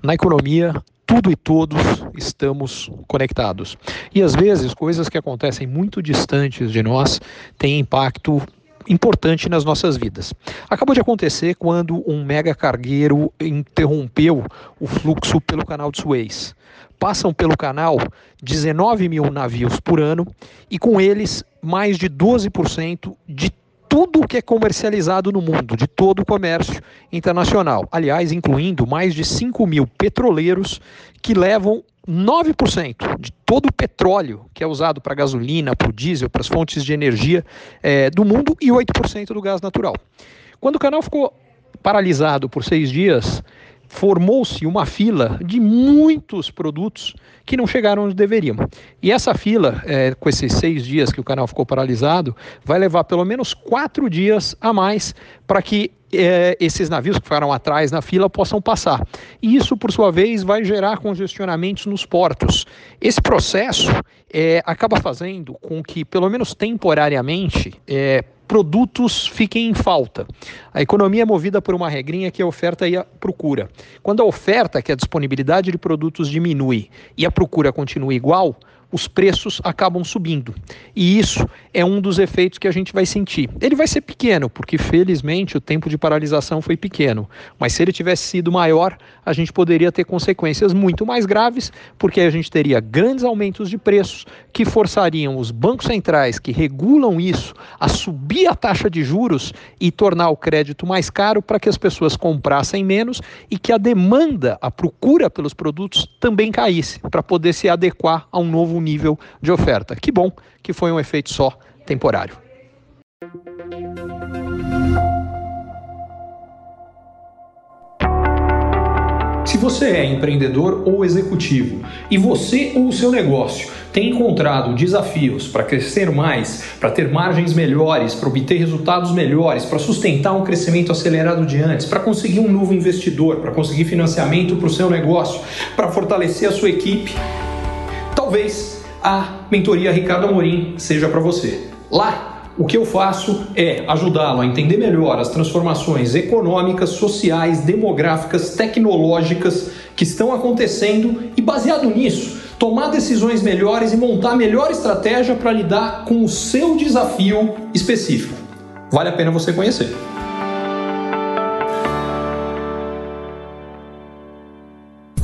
Na economia, tudo e todos estamos conectados. E às vezes, coisas que acontecem muito distantes de nós têm impacto importante nas nossas vidas. Acabou de acontecer quando um mega cargueiro interrompeu o fluxo pelo canal de Suez. Passam pelo canal 19 mil navios por ano e com eles mais de 12% de tudo o que é comercializado no mundo, de todo o comércio internacional. Aliás, incluindo mais de 5 mil petroleiros que levam 9% de todo o petróleo que é usado para gasolina, para o diesel, para as fontes de energia é, do mundo e 8% do gás natural. Quando o canal ficou paralisado por seis dias, formou-se uma fila de muitos produtos que não chegaram onde deveriam. E essa fila, é, com esses seis dias que o canal ficou paralisado, vai levar pelo menos quatro dias a mais para que é, esses navios que ficaram atrás na fila possam passar. E isso, por sua vez, vai gerar congestionamentos nos portos. Esse processo é, acaba fazendo com que, pelo menos temporariamente, é, produtos fiquem em falta. A economia é movida por uma regrinha que é a oferta e a procura. Quando a oferta, que é a disponibilidade de produtos, diminui e a procura continua igual, os preços acabam subindo. E isso é um dos efeitos que a gente vai sentir. Ele vai ser pequeno, porque felizmente o tempo de paralisação foi pequeno. Mas se ele tivesse sido maior, a gente poderia ter consequências muito mais graves, porque a gente teria grandes aumentos de preços que forçariam os bancos centrais que regulam isso a subir a taxa de juros e tornar o crédito mais caro para que as pessoas comprassem menos e que a demanda, a procura pelos produtos também caísse, para poder se adequar a um novo nível de oferta. Que bom que foi um efeito só temporário. Se você é empreendedor ou executivo e você ou o seu negócio tem encontrado desafios para crescer mais, para ter margens melhores, para obter resultados melhores, para sustentar um crescimento acelerado de antes, para conseguir um novo investidor, para conseguir financiamento para o seu negócio, para fortalecer a sua equipe, talvez a mentoria Ricardo Amorim seja para você. Lá, o que eu faço é ajudá-lo a entender melhor as transformações econômicas, sociais, demográficas, tecnológicas que estão acontecendo e, baseado nisso, tomar decisões melhores e montar a melhor estratégia para lidar com o seu desafio específico. Vale a pena você conhecer.